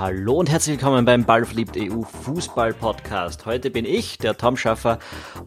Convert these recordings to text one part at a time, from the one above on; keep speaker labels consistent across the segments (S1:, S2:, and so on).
S1: hallo und herzlich willkommen beim Ballverliebt EU Fußball Podcast. Heute bin ich, der Tom Schaffer,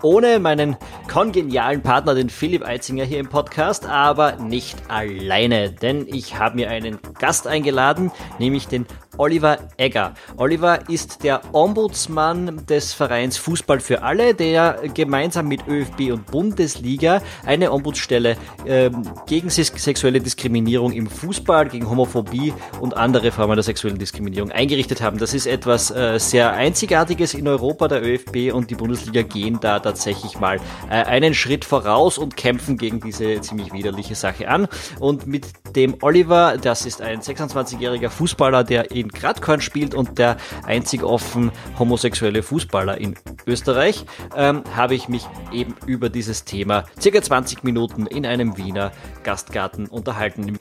S1: ohne meinen kongenialen Partner, den Philipp Eitzinger hier im Podcast, aber nicht alleine, denn ich habe mir einen Gast eingeladen, nämlich den Oliver Egger. Oliver ist der Ombudsmann des Vereins Fußball für alle, der gemeinsam mit ÖFB und Bundesliga eine Ombudsstelle ähm, gegen sexuelle Diskriminierung im Fußball, gegen Homophobie und andere Formen der sexuellen Diskriminierung eingerichtet haben. Das ist etwas äh, sehr Einzigartiges in Europa. Der ÖFB und die Bundesliga gehen da tatsächlich mal äh, einen Schritt voraus und kämpfen gegen diese ziemlich widerliche Sache an. Und mit dem Oliver, das ist ein 26-jähriger Fußballer, der in Gradkorn spielt und der einzig offen homosexuelle Fußballer in Österreich, ähm, habe ich mich eben über dieses Thema circa 20 Minuten in einem Wiener Gastgarten unterhalten.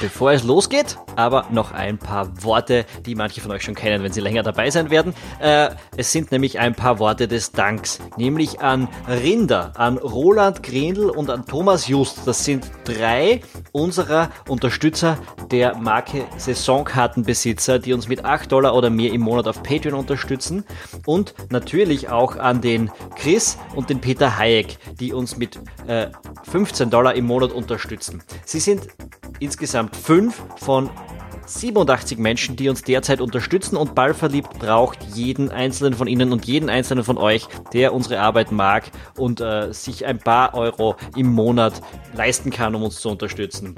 S1: Bevor es losgeht, aber noch ein paar Worte, die manche von euch schon kennen, wenn sie länger dabei sein werden. Äh, es sind nämlich ein paar Worte des Danks, nämlich an Rinder, an Roland Grindl und an Thomas Just. Das sind drei unserer Unterstützer der Marke Saisonkartenbesitzer, die uns mit 8 Dollar oder mehr im Monat auf Patreon unterstützen. Und natürlich auch an den Chris und den Peter Hayek, die uns mit äh, 15 Dollar im Monat unterstützen. Sie sind insgesamt fünf von 87 Menschen, die uns derzeit unterstützen und Ballverliebt braucht jeden einzelnen von Ihnen und jeden einzelnen von euch, der unsere Arbeit mag und äh, sich ein paar Euro im Monat leisten kann, um uns zu unterstützen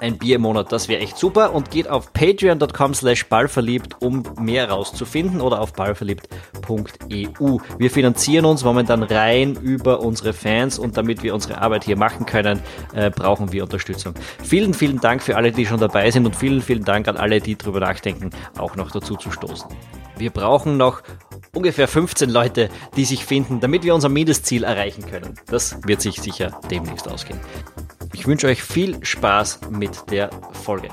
S1: ein Bier im Monat. Das wäre echt super und geht auf patreon.com slash ballverliebt, um mehr rauszufinden oder auf ballverliebt.eu. Wir finanzieren uns momentan rein über unsere Fans und damit wir unsere Arbeit hier machen können, äh, brauchen wir Unterstützung. Vielen, vielen Dank für alle, die schon dabei sind und vielen, vielen Dank an alle, die darüber nachdenken, auch noch dazu zu stoßen. Wir brauchen noch ungefähr 15 Leute, die sich finden, damit wir unser Mindestziel erreichen können. Das wird sich sicher demnächst ausgehen. Ich wünsche euch viel Spaß mit der Folge.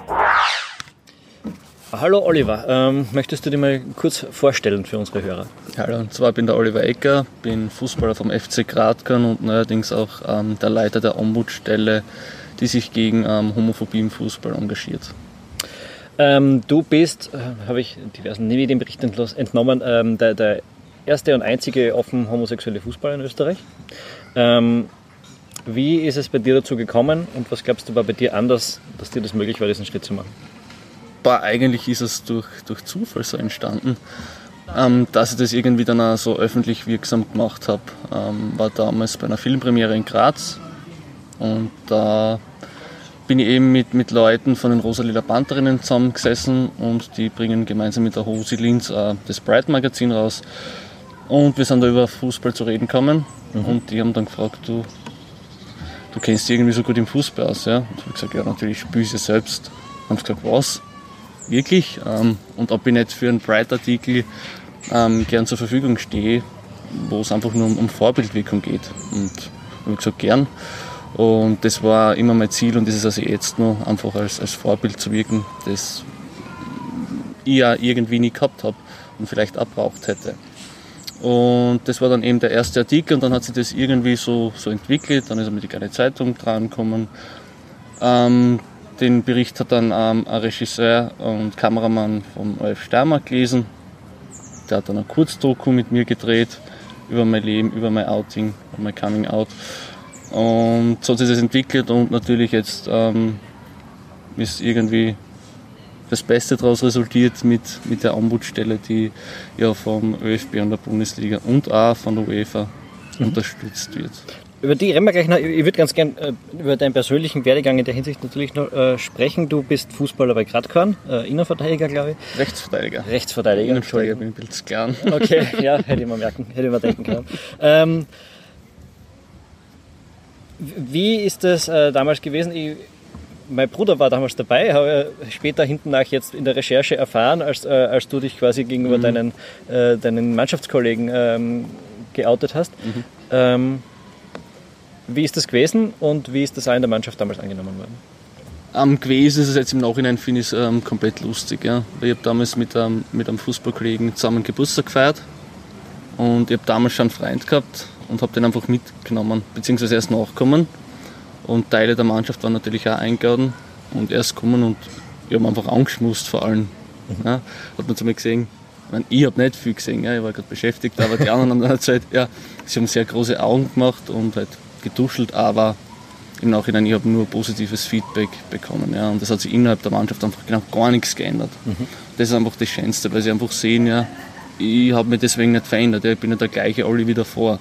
S1: Hallo Oliver, ähm, möchtest du dir mal kurz vorstellen für unsere Hörer?
S2: Hallo, und zwar bin der Oliver Ecker, bin Fußballer vom FC Gradkern und neuerdings auch ähm, der Leiter der Ombudsstelle, die sich gegen ähm, Homophobie im Fußball engagiert.
S1: Ähm, du bist, äh, habe ich diversen Medienberichten entnommen, ähm, der, der, erste und einzige offen homosexuelle Fußballer in Österreich. Ähm, wie ist es bei dir dazu gekommen und was glaubst du war bei dir anders, dass dir das möglich war, diesen Schritt zu machen?
S2: Bah, eigentlich ist es durch, durch Zufall so entstanden. Ähm, dass ich das irgendwie dann auch so öffentlich wirksam gemacht habe, ähm, war damals bei einer Filmpremiere in Graz. Und da bin ich eben mit, mit Leuten von den Rosalila Pantherinnen zusammengesessen und die bringen gemeinsam mit der Hosi Linz äh, das Bright Magazin raus. Und wir sind da über Fußball zu reden gekommen mhm. und die haben dann gefragt, du, du kennst dich irgendwie so gut im Fußball aus, ja? Und ich habe gesagt, ja, natürlich spiele ich selbst. Haben sie gesagt, was? Wirklich? Ähm, und ob ich nicht für einen Bright-Artikel ähm, gern zur Verfügung stehe, wo es einfach nur um, um Vorbildwirkung geht. Und habe ich gesagt, gern. Und das war immer mein Ziel und das ist also jetzt noch einfach als, als Vorbild zu wirken, das ich ja irgendwie nie gehabt habe und vielleicht abbraucht hätte. Und das war dann eben der erste Artikel und dann hat sich das irgendwie so, so entwickelt. Dann ist mit die kleine Zeitung dran gekommen. Ähm, den Bericht hat dann ähm, ein Regisseur und Kameramann von OF Steiermark gelesen. Der hat dann ein Kurzdoku mit mir gedreht über mein Leben, über mein Outing, mein Coming Out. Und so hat sich das entwickelt und natürlich jetzt ähm, ist irgendwie das Beste daraus resultiert mit, mit der Ombudsstelle, die ja vom ÖFB und der Bundesliga und auch von der UEFA mhm. unterstützt wird.
S1: Über die reden wir gleich noch. Ich würde ganz gern äh, über deinen persönlichen Werdegang in der Hinsicht natürlich noch äh, sprechen. Du bist Fußballer bei Gradkorn, äh, Innenverteidiger, glaube ich.
S2: Rechtsverteidiger.
S1: Rechtsverteidiger.
S2: Innenverteidiger bin ich ein bisschen klein.
S1: Okay, ja, hätte ich mal merken, hätte ich mal denken können. Ähm, wie ist das äh, damals gewesen? Ich, mein Bruder war damals dabei, habe später hinten nach jetzt in der Recherche erfahren, als, äh, als du dich quasi gegenüber mhm. deinen, äh, deinen Mannschaftskollegen ähm, geoutet hast. Mhm. Ähm, wie ist das gewesen und wie ist das auch in der Mannschaft damals angenommen worden?
S2: Am gewesen ist es jetzt im Nachhinein, finde ich es ähm, komplett lustig. Ja. Ich habe damals mit, ähm, mit einem Fußballkollegen zusammen Geburtstag gefeiert und ich habe damals schon einen Freund gehabt und habe den einfach mitgenommen, beziehungsweise erst nachgekommen und Teile der Mannschaft waren natürlich auch eingeladen und erst kommen und wir haben einfach angeschmust vor allem. Mhm. Ja, hat man zu mir gesehen, ich, meine, ich habe nicht viel gesehen, ja, ich war gerade beschäftigt, aber die anderen haben dann halt, ja, sie haben sehr große Augen gemacht und halt getuschelt, aber im Nachhinein, ich habe nur positives Feedback bekommen. Ja, und das hat sich innerhalb der Mannschaft einfach genau gar nichts geändert. Mhm. Das ist einfach das Schönste, weil sie einfach sehen, ja, ich habe mich deswegen nicht verändert. Ja, ich bin ja der gleiche alle wieder vor.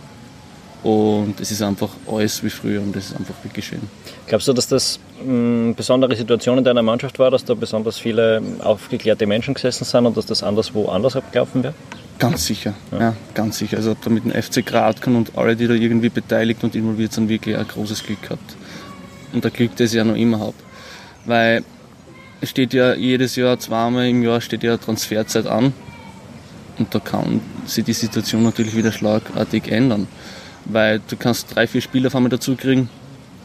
S2: Und es ist einfach alles wie früher und das ist einfach wirklich schön.
S1: Glaubst du, dass das eine besondere Situation in deiner Mannschaft war, dass da besonders viele aufgeklärte Menschen gesessen sind und dass das anderswo anders abgelaufen wäre?
S2: Ganz sicher, ja. ja. ganz sicher. Also da mit dem FC Gradkan und alle, die da irgendwie beteiligt und involviert sind, wirklich ein großes Glück gehabt. Und der Glück, das ich ja noch immer habe. Weil es steht ja jedes Jahr, zweimal im Jahr steht ja Transferzeit an. Und da kann sich die Situation natürlich wieder schlagartig ändern weil du kannst drei, vier Spieler auf einmal dazu kriegen,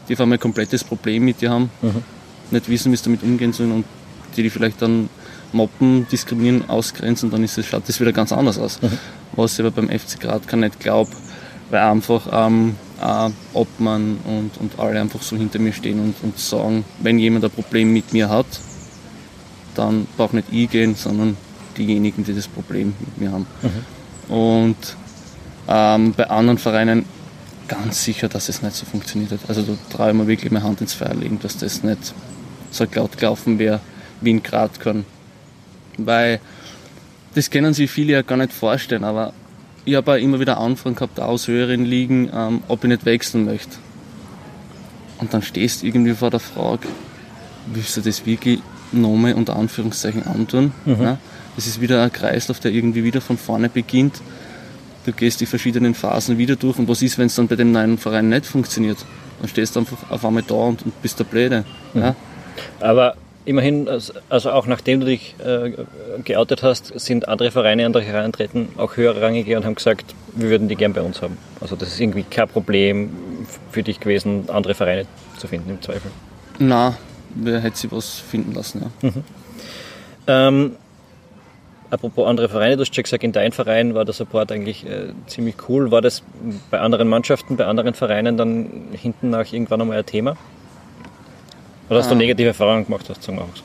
S2: die auf einmal ein komplettes Problem mit dir haben, mhm. nicht wissen, wie sie damit umgehen sollen und die die vielleicht dann mobben, diskriminieren, ausgrenzen, dann ist es, schaut das wieder ganz anders aus. Mhm. Was ich aber beim FC Gradkan nicht glaube, weil einfach ähm, äh, Obmann und, und alle einfach so hinter mir stehen und, und sagen, wenn jemand ein Problem mit mir hat, dann braucht nicht ich gehen, sondern diejenigen, die das Problem mit mir haben. Mhm. Und ähm, bei anderen Vereinen ganz sicher, dass es nicht so funktioniert hat. Also da traue ich mir wirklich meine Hand ins Feuer legen, dass das nicht so laut gelaufen wäre wie in Gradkorn. Weil das können sich viele ja gar nicht vorstellen, aber ich habe auch immer wieder Anfragen gehabt aus höheren Ligen, ähm, ob ich nicht wechseln möchte. Und dann stehst du irgendwie vor der Frage, willst du das wirklich nochmal unter Anführungszeichen antun? Mhm. Ja? Das ist wieder ein Kreislauf, der irgendwie wieder von vorne beginnt du gehst die verschiedenen Phasen wieder durch und was ist, wenn es dann bei dem neuen Verein nicht funktioniert? Dann stehst du einfach auf einmal da und, und bist der Blöde. Mhm. Ja?
S1: Aber immerhin, also auch nachdem du dich äh, geoutet hast, sind andere Vereine andere herantreten, auch höherrangige und haben gesagt, wir würden die gern bei uns haben. Also das ist irgendwie kein Problem für dich gewesen, andere Vereine zu finden im Zweifel.
S2: Na, wer hätte sie was finden lassen, ja. Mhm.
S1: Ähm, Apropos andere Vereine, du hast schon gesagt, in deinem Verein war der Support eigentlich äh, ziemlich cool. War das bei anderen Mannschaften, bei anderen Vereinen dann hinten nach irgendwann einmal ein Thema? Oder hast du negative Erfahrungen gemacht, hast sagen wir auch so?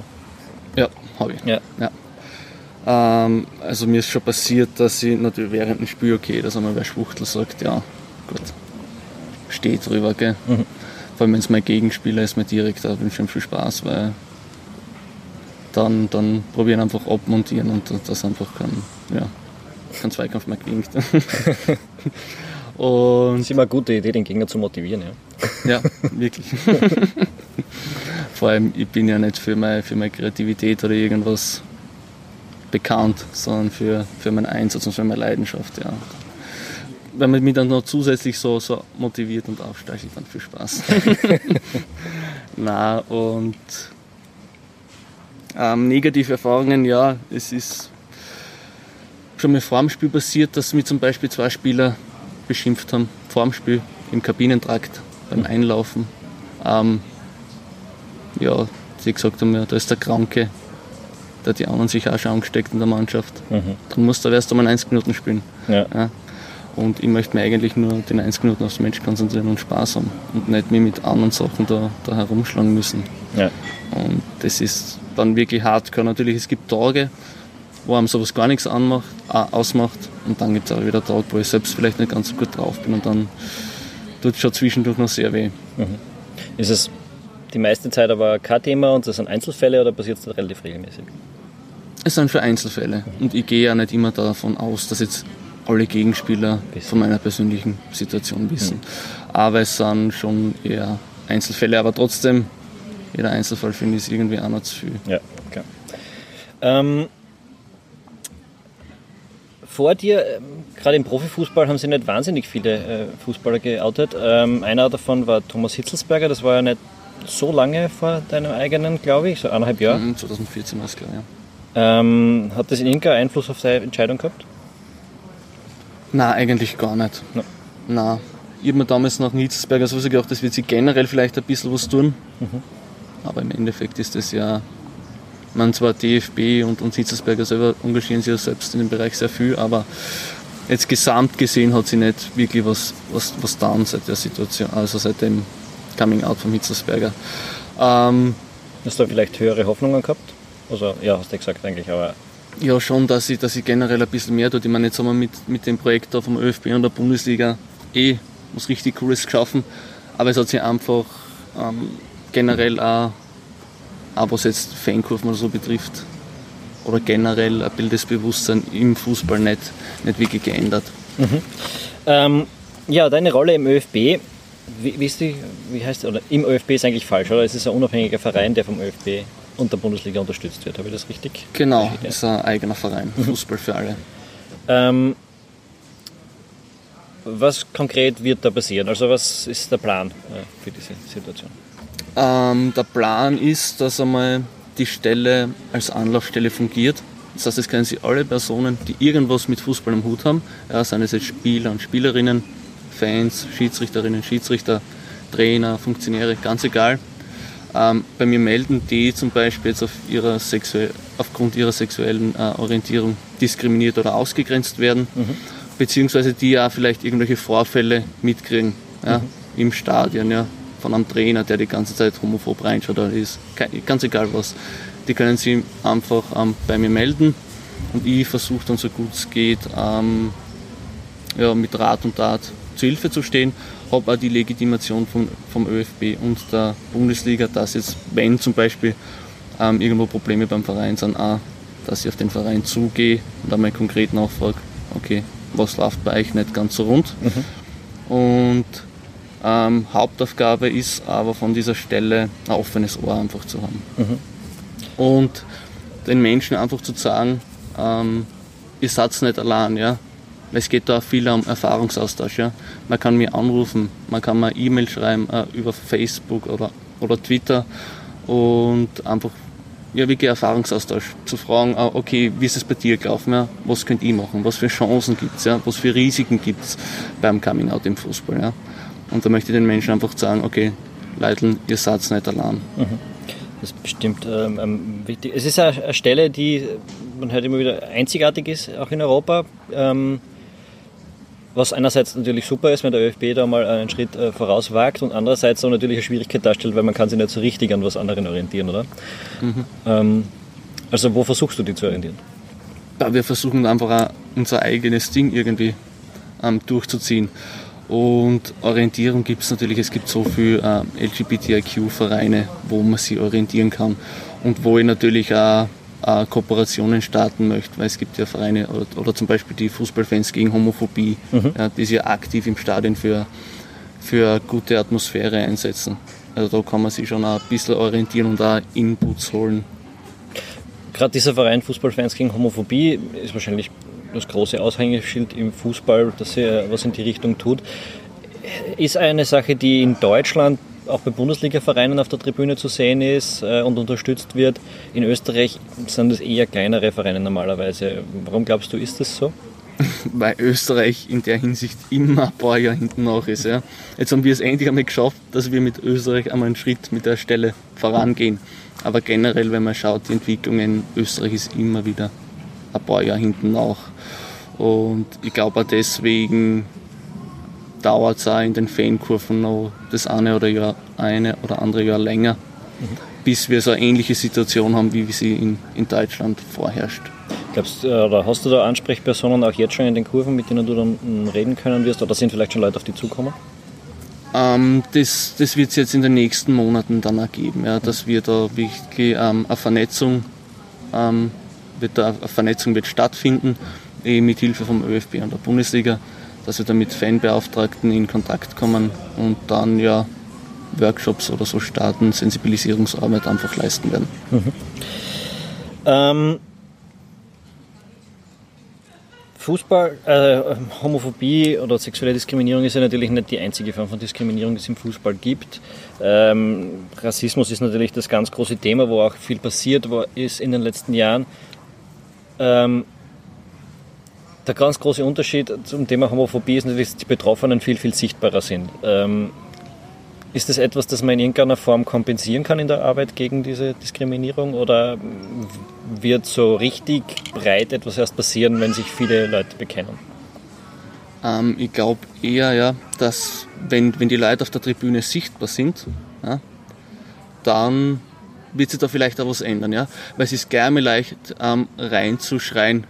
S2: Ja, habe ich. Ja. ja. Ähm, also mir ist schon passiert, dass ich natürlich während dem Spiel, okay, dass einmal wer Schwuchtel sagt, ja, gut, steht drüber, gell. Mhm. Vor allem wenn es mein Gegenspieler ist, mir direkt, da wünsche ich ihm viel Spaß, weil dann, dann probieren einfach abmontieren und das einfach kein, ja, kein Zweikampf mehr klingt.
S1: und das ist immer eine gute Idee, den Gegner zu motivieren.
S2: Ja, ja wirklich. Vor allem, ich bin ja nicht für meine, für meine Kreativität oder irgendwas bekannt, sondern für, für meinen Einsatz und für meine Leidenschaft. Ja. Wenn man mich dann noch zusätzlich so, so motiviert und aufstachelt, dann viel Spaß. Na und ähm, negative Erfahrungen, ja, es ist schon mal vor dem Spiel passiert, dass mir zum Beispiel zwei Spieler beschimpft haben, vor dem Spiel, im Kabinentrakt, beim. Einlaufen. Ähm, ja, sie gesagt haben, ja, da ist der Kranke, der hat die anderen sich auch schon angesteckt in der Mannschaft. Mhm. Dann muss da erst einmal 90 Minuten spielen. Ja. ja. Und ich möchte mir eigentlich nur den 90 Minuten aufs Mensch konzentrieren und Spaß haben und nicht mich mit anderen Sachen da, da herumschlagen müssen. Ja. Und das ist dann wirklich hardcore. Natürlich, es gibt Tage, wo einem sowas gar nichts anmacht, ausmacht und dann gibt es auch wieder Tage, wo ich selbst vielleicht nicht ganz so gut drauf bin und dann tut es schon zwischendurch noch sehr weh. Mhm.
S1: Ist es die meiste Zeit aber kein Thema und das sind Einzelfälle oder passiert es relativ regelmäßig?
S2: Es sind für Einzelfälle und ich gehe ja nicht immer davon aus, dass jetzt alle Gegenspieler von meiner persönlichen Situation wissen. Mhm. Aber es sind schon eher Einzelfälle, aber trotzdem jeder Einzelfall finde ich irgendwie auch noch zu viel.
S1: Ja, okay. Ähm, vor dir, ähm, gerade im Profifußball, haben sich nicht wahnsinnig viele äh, Fußballer geoutet. Ähm, einer davon war Thomas Hitzelsberger, das war ja nicht so lange vor deinem eigenen, glaube ich, so eineinhalb Jahre.
S2: 2014 war es, glaube ich.
S1: Ja. Ähm, hat das in irgendeiner Einfluss auf deine Entscheidung gehabt?
S2: Nein, eigentlich gar nicht. No. Nein. Ich habe mir damals nach Hitzelsberger so gedacht, das wird sich generell vielleicht ein bisschen was tun. Mhm. Aber im Endeffekt ist das ja, man zwar DFB und, und Hitzelsberger selber engagieren sich ja selbst in dem Bereich sehr viel, aber jetzt gesamt gesehen hat sie nicht wirklich was, was, was dann seit der Situation, also seit dem Coming Out von Hitzelsberger.
S1: Ähm, hast du vielleicht höhere Hoffnungen gehabt? Also, ja, hast du gesagt eigentlich, aber
S2: ja, schon, dass ich, dass ich generell ein bisschen mehr tue. Ich meine, jetzt haben wir mit, mit dem Projekt da vom ÖFB und der Bundesliga eh was richtig Cooles geschaffen. Aber es hat sich einfach ähm, generell auch, auch, was jetzt Fankurven oder so betrifft, oder generell ein Bildesbewusstsein im Fußball nicht, nicht wirklich geändert.
S1: Mhm. Ähm, ja, deine Rolle im ÖFB, wie, wie, ist die, wie heißt oder im ÖFB ist eigentlich falsch, oder? Es ist ein unabhängiger Verein, der vom ÖFB und der Bundesliga unterstützt wird. Habe ich das richtig?
S2: Genau, es ist ein eigener Verein, mhm. Fußball für alle.
S1: Ähm, was konkret wird da passieren? Also was ist der Plan äh, für diese Situation?
S2: Ähm, der Plan ist, dass einmal die Stelle als Anlaufstelle fungiert. Das heißt, es können sich alle Personen, die irgendwas mit Fußball am Hut haben, ja, seien es jetzt Spieler und Spielerinnen, Fans, Schiedsrichterinnen, Schiedsrichter, Trainer, Funktionäre, ganz egal, ähm, bei mir melden, die zum Beispiel jetzt auf ihrer aufgrund ihrer sexuellen äh, Orientierung diskriminiert oder ausgegrenzt werden, mhm. beziehungsweise die ja vielleicht irgendwelche Vorfälle mitkriegen ja, mhm. im Stadion, ja, von einem Trainer, der die ganze Zeit homophob reinschaut oder ist, ganz egal was. Die können sie einfach ähm, bei mir melden und ich versuche dann so gut es geht ähm, ja, mit Rat und Tat zu Hilfe zu stehen habe auch die Legitimation vom, vom ÖFB und der Bundesliga, dass jetzt, wenn zum Beispiel ähm, irgendwo Probleme beim Verein sind, auch, dass ich auf den Verein zugehe und einmal konkret nachfrage, okay, was läuft bei euch nicht ganz so rund. Mhm. Und ähm, Hauptaufgabe ist aber von dieser Stelle ein offenes Ohr einfach zu haben. Mhm. Und den Menschen einfach zu sagen, ähm, ihr seid nicht allein, ja es geht da viel um Erfahrungsaustausch. Ja. Man kann mir anrufen, man kann mir E-Mail schreiben äh, über Facebook oder, oder Twitter und einfach ja, wirklich Erfahrungsaustausch zu fragen, äh, okay, wie ist es bei dir gelaufen? Ja? Was könnt ihr machen? Was für Chancen gibt es? Ja? Was für Risiken gibt es beim Coming Out im Fußball? Ja? Und da möchte ich den Menschen einfach sagen, okay, Leute, ihr seid nicht allein. Mhm.
S1: Das ist bestimmt ähm, ähm, wichtig. Es ist eine Stelle, die, man hört immer wieder, einzigartig ist, auch in Europa. Ähm, was einerseits natürlich super ist, wenn der ÖFB da mal einen Schritt äh, vorauswagt und andererseits auch natürlich eine Schwierigkeit darstellt, weil man kann sich nicht so richtig an was anderen orientieren, oder? Mhm. Ähm, also wo versuchst du die zu orientieren?
S2: Ja, wir versuchen einfach unser eigenes Ding irgendwie ähm, durchzuziehen. Und Orientierung gibt es natürlich, es gibt so viele äh, LGBTIQ-Vereine, wo man sich orientieren kann und wo ich natürlich auch äh, Kooperationen starten möchte, weil es gibt ja Vereine oder, oder zum Beispiel die Fußballfans gegen Homophobie, mhm. ja, die sich aktiv im Stadion für, für gute Atmosphäre einsetzen. Also da kann man sich schon ein bisschen orientieren und auch Inputs holen.
S1: Gerade dieser Verein Fußballfans gegen Homophobie ist wahrscheinlich das große Aushängeschild im Fußball, dass er was in die Richtung tut. Ist eine Sache, die in Deutschland auch bei Bundesliga-Vereinen auf der Tribüne zu sehen ist äh, und unterstützt wird. In Österreich sind es eher kleinere Vereine normalerweise. Warum glaubst du, ist das so?
S2: Weil Österreich in der Hinsicht immer ein paar Jahre hinten nach ist. Ja. Jetzt haben wir es endlich einmal geschafft, dass wir mit Österreich einmal einen Schritt mit der Stelle vorangehen. Aber generell, wenn man schaut, die Entwicklung in Österreich ist immer wieder ein paar Jahre hinten nach. Und ich glaube auch deswegen dauert es auch in den Fankurven noch das eine oder, Jahr, eine oder andere Jahr länger, mhm. bis wir so eine ähnliche Situation haben, wie sie in, in Deutschland vorherrscht.
S1: Glaubst, oder hast du da Ansprechpersonen auch jetzt schon in den Kurven, mit denen du dann hm, reden können wirst? Oder sind vielleicht schon Leute auf dich zukommen?
S2: Ähm, das das wird es jetzt in den nächsten Monaten dann ergeben, ja, dass wir da wirklich ähm, eine Vernetzung ähm, wird da, eine Vernetzung wird stattfinden, eh mit Hilfe vom ÖFB und der Bundesliga dass wir dann mit Fanbeauftragten in Kontakt kommen und dann ja Workshops oder so starten, Sensibilisierungsarbeit einfach leisten werden. Mhm.
S1: Ähm, Fußball, äh, Homophobie oder sexuelle Diskriminierung ist ja natürlich nicht die einzige Form von Diskriminierung, die es im Fußball gibt. Ähm, Rassismus ist natürlich das ganz große Thema, wo auch viel passiert ist in den letzten Jahren. Ähm, der ganz große Unterschied zum Thema Homophobie ist natürlich, dass die Betroffenen viel, viel sichtbarer sind. Ähm, ist das etwas, das man in irgendeiner Form kompensieren kann in der Arbeit gegen diese Diskriminierung oder wird so richtig breit etwas erst passieren, wenn sich viele Leute bekennen?
S2: Ähm, ich glaube eher, ja, dass wenn, wenn die Leute auf der Tribüne sichtbar sind, ja, dann wird sich da vielleicht auch was ändern, ja. Weil es ist gerne leicht ähm, reinzuschreien,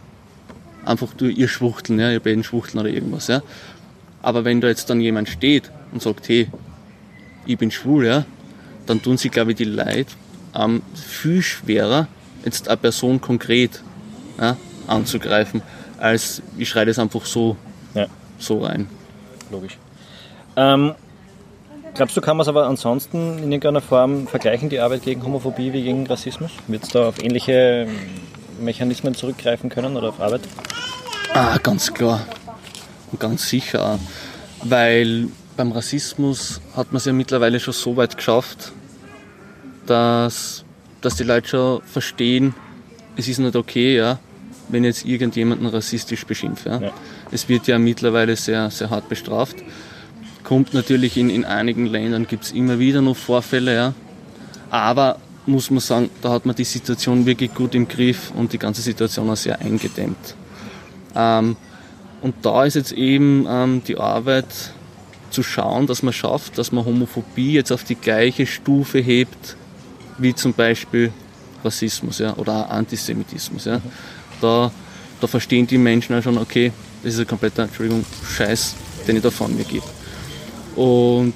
S2: einfach durch ihr Schwuchteln, ja, ihr beiden Schwuchteln oder irgendwas, ja. Aber wenn da jetzt dann jemand steht und sagt, hey, ich bin schwul, ja, dann tun sie, glaube ich, die Leute ähm, viel schwerer, jetzt eine Person konkret ja, anzugreifen, als ich schreie das einfach so, ja. so rein.
S1: Logisch. Ähm, glaubst du, kann man es aber ansonsten in irgendeiner Form vergleichen, die Arbeit gegen Homophobie wie gegen Rassismus? Wird es da auf ähnliche Mechanismen zurückgreifen können oder auf Arbeit?
S2: Ah, ganz klar. Und ganz sicher. Weil beim Rassismus hat man es ja mittlerweile schon so weit geschafft, dass, dass die Leute schon verstehen, es ist nicht okay, ja, wenn jetzt irgendjemanden rassistisch beschimpft. Ja. ja. Es wird ja mittlerweile sehr, sehr hart bestraft. Kommt natürlich in, in einigen Ländern, gibt es immer wieder noch Vorfälle, ja. aber muss man sagen, da hat man die Situation wirklich gut im Griff und die ganze Situation auch sehr eingedämmt. Ähm, und da ist jetzt eben ähm, die Arbeit zu schauen, dass man schafft, dass man Homophobie jetzt auf die gleiche Stufe hebt wie zum Beispiel Rassismus ja, oder Antisemitismus. Ja. Da, da verstehen die Menschen auch schon, okay, das ist ein kompletter Entschuldigung, Scheiß, den ich da von mir gebe. Und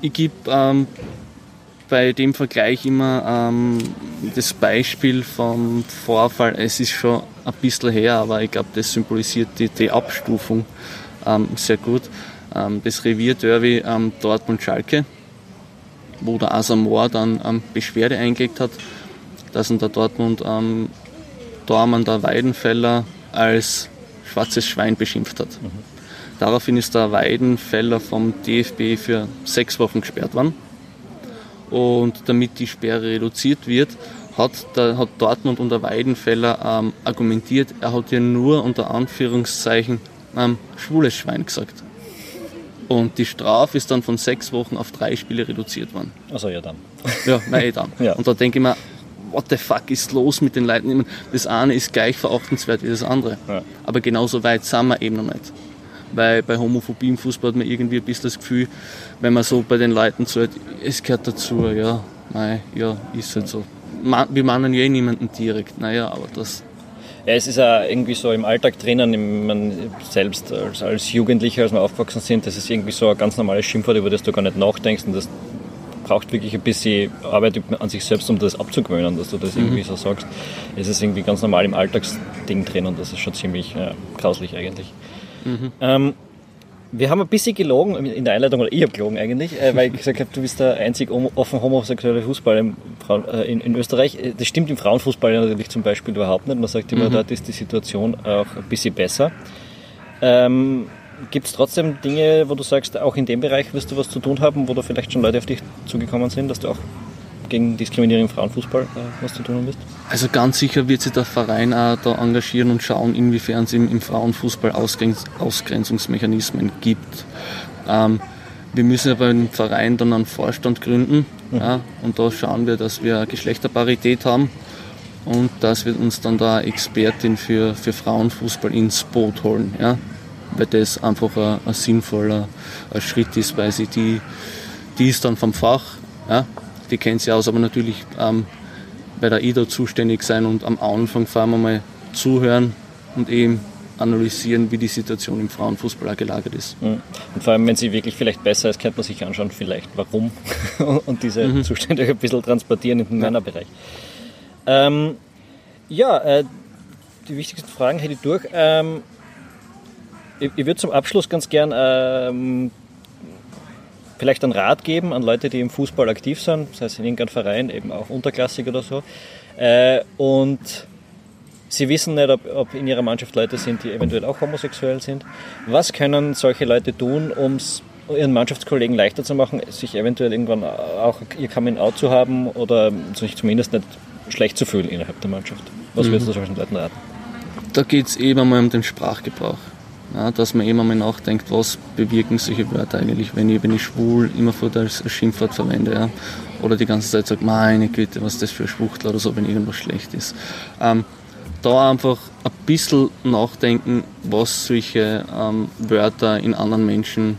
S2: ich gebe ähm, bei dem Vergleich immer ähm, das Beispiel vom Vorfall, es ist schon ein bisschen her, aber ich glaube, das symbolisiert die, die Abstufung ähm, sehr gut. Ähm, das Revierderby ähm, Dortmund-Schalke, wo der Asamoah dann ähm, Beschwerde eingelegt hat, dass ihn der Dortmund ähm, Dormann der Weidenfeller als schwarzes Schwein beschimpft hat. Mhm. Daraufhin ist der Weidenfeller vom DFB für sechs Wochen gesperrt worden. Und damit die Sperre reduziert wird, hat, der, hat Dortmund und der Weidenfeller ähm, argumentiert, er hat ja nur unter Anführungszeichen ähm, schwules Schwein gesagt. Und die Strafe ist dann von sechs Wochen auf drei Spiele reduziert worden.
S1: Also ja dann.
S2: Ja, nein, eh dann. ja. Und da denke ich mir, what the fuck ist los mit den Leuten? Das eine ist gleich verachtenswert wie das andere. Ja. Aber genauso weit sind wir eben noch nicht. Weil bei Homophobie im Fußball hat man irgendwie ein bisschen das Gefühl, wenn man so bei den Leuten zuhört, es gehört dazu, ja, nein, ja, ist halt so. Wir meinen ja eh niemanden direkt, naja, aber das,
S1: ja, es ist ja irgendwie so im Alltag drinnen, man selbst als, als Jugendlicher, als wir aufgewachsen sind, das ist irgendwie so ein ganz normales Schimpfwort, über das du gar nicht nachdenkst und das braucht wirklich ein bisschen Arbeit an sich selbst, um das abzugewöhnen, dass du das mhm. irgendwie so sagst. Es ist irgendwie ganz normal im Alltagsding drin und das ist schon ziemlich ja, grauslich eigentlich. Mhm. Ähm, wir haben ein bisschen gelogen in der Einleitung, oder ich habe gelogen eigentlich, äh, weil ich gesagt habe, du bist der einzig offen homosexuelle Fußball in, äh, in, in, Österreich. Äh, das stimmt im Frauenfußball natürlich zum Beispiel überhaupt nicht. Man sagt immer, mhm. dort ist die Situation auch ein bisschen besser. Ähm, Gibt es trotzdem Dinge, wo du sagst, auch in dem Bereich wirst du was zu tun haben, wo da vielleicht schon Leute auf dich zugekommen sind, dass du auch gegen Diskriminierung im Frauenfußball äh, was zu tun bist?
S2: Also ganz sicher wird sich der Verein auch da engagieren und schauen, inwiefern es im, im Frauenfußball Ausgrenz Ausgrenzungsmechanismen gibt. Ähm, wir müssen aber im Verein dann einen Vorstand gründen mhm. ja, und da schauen wir, dass wir Geschlechterparität haben und dass wir uns dann da Expertin für, für Frauenfußball ins Boot holen. Ja, weil das einfach ein, ein sinnvoller ein Schritt ist, weil sie die, die ist dann vom Fach, ja, die kennt sie aus, aber natürlich ähm, bei der IDA zuständig sein und am Anfang vor allem mal zuhören und eben analysieren, wie die Situation im Frauenfußball gelagert ist.
S1: Mhm. Und vor allem, wenn sie wirklich vielleicht besser ist, könnte man sich anschauen, vielleicht warum und diese mhm. Zustände ein bisschen transportieren in den. Männerbereich. Ähm, ja, äh, die wichtigsten Fragen hätte ich durch. Ähm, ich, ich würde zum Abschluss ganz gern ähm, vielleicht einen Rat geben an Leute, die im Fußball aktiv sind, das heißt in irgendeinem Verein, eben auch unterklassig oder so. Äh, und sie wissen nicht, ob, ob, in ihrer Mannschaft Leute sind, die eventuell auch homosexuell sind. Was können solche Leute tun, um es ihren Mannschaftskollegen leichter zu machen, sich eventuell irgendwann auch ihr Coming-out zu haben oder sich zumindest nicht schlecht zu fühlen innerhalb der Mannschaft? Was mhm. würdest du solchen Leuten raten?
S2: Da geht es eben einmal um den Sprachgebrauch. Ja, dass man eben einmal nachdenkt, was bewirken solche Wörter eigentlich, wenn ich, wenn ich schwul immerfort als Schimpfwort verwende. Ja? Oder die ganze Zeit sagt, meine Güte, was das für ein Schwuchtler oder so, wenn irgendwas schlecht ist. Ähm, da einfach ein bisschen nachdenken, was solche ähm, Wörter in anderen Menschen,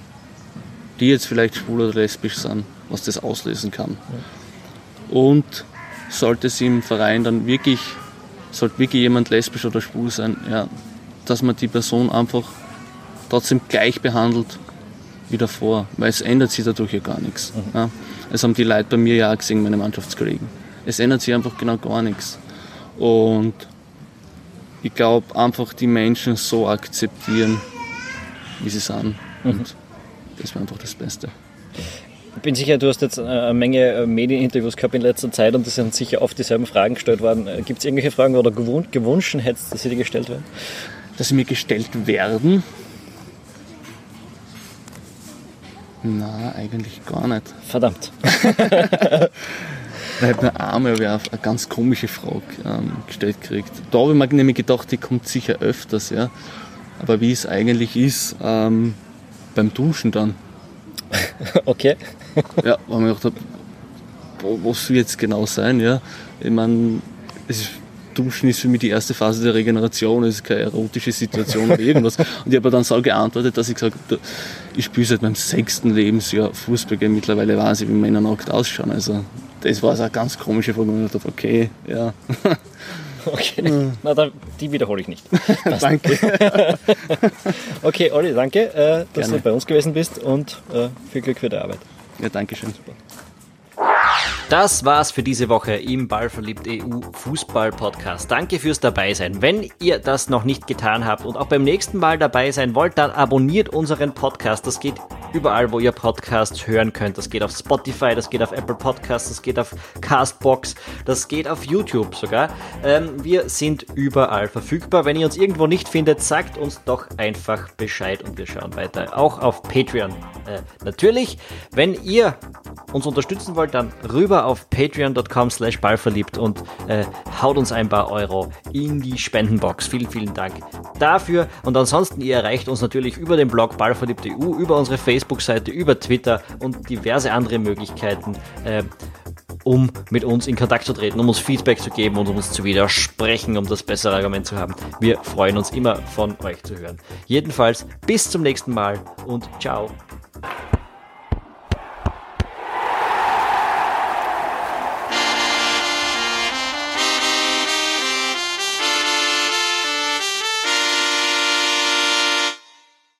S2: die jetzt vielleicht schwul oder lesbisch sind, was das auslösen kann. Und sollte es im Verein dann wirklich, sollte wirklich jemand lesbisch oder schwul sein, ja, dass man die Person einfach trotzdem gleich behandelt wie davor, weil es ändert sich dadurch ja gar nichts. Mhm. Ja. Es haben die Leute bei mir ja auch gesehen, meine Mannschaftskollegen. Es ändert sich einfach genau gar nichts. Und ich glaube, einfach die Menschen so akzeptieren, wie sie sind. Mhm. Und das wäre einfach das Beste.
S1: Ich bin sicher, du hast jetzt eine Menge äh, Medieninterviews gehabt in letzter Zeit und es sind sicher oft dieselben Fragen gestellt worden. Äh, Gibt es irgendwelche Fragen oder gewünscht hättest, dass sie dir gestellt werden?
S2: Dass sie mir gestellt werden? Na, eigentlich gar nicht.
S1: Verdammt.
S2: Da hat mir einmal eine ganz komische Frage ähm, gestellt gekriegt. Da habe ich mir nämlich gedacht, die kommt sicher öfters, ja. Aber wie es eigentlich ist, ähm, beim Duschen dann.
S1: Okay.
S2: ja, weil ich gedacht habe, was wird jetzt genau sein, ja. Ich meine, Duschen ist für mich die erste Phase der Regeneration, es ist keine erotische Situation oder irgendwas. Und ich habe dann so geantwortet, dass ich gesagt habe, ich spiele seit meinem sechsten Lebensjahr Fußball, mittlerweile weiß ich, wie Männer nackt ausschauen. Also das war so eine ganz komische Frage, und ich dachte, okay, ja.
S1: Okay, na dann, die wiederhole ich nicht.
S2: danke.
S1: okay, Olli, danke, äh, dass Gerne. du bei uns gewesen bist und äh, viel Glück für die Arbeit.
S2: Ja, danke schön. Super.
S1: Das war's für diese Woche im Ballverliebt EU Fußball Podcast. Danke fürs Dabeisein. Wenn ihr das noch nicht getan habt und auch beim nächsten Mal dabei sein wollt, dann abonniert unseren Podcast. Das geht überall, wo ihr Podcasts hören könnt. Das geht auf Spotify, das geht auf Apple Podcasts, das geht auf Castbox, das geht auf YouTube sogar. Ähm, wir sind überall verfügbar. Wenn ihr uns irgendwo nicht findet, sagt uns doch einfach Bescheid und wir schauen weiter. Auch auf Patreon. Äh, natürlich, wenn ihr uns unterstützen wollt, dann rüber auf patreon.com slash ballverliebt und äh, haut uns ein paar Euro in die Spendenbox. Vielen, vielen Dank dafür. Und ansonsten, ihr erreicht uns natürlich über den Blog ballverliebt.eu, über unsere Facebook-Seite, über Twitter und diverse andere Möglichkeiten. Äh, um mit uns in Kontakt zu treten, um uns Feedback zu geben und um uns zu widersprechen, um das bessere Argument zu haben. Wir freuen uns immer von euch zu hören. Jedenfalls bis zum nächsten Mal und ciao.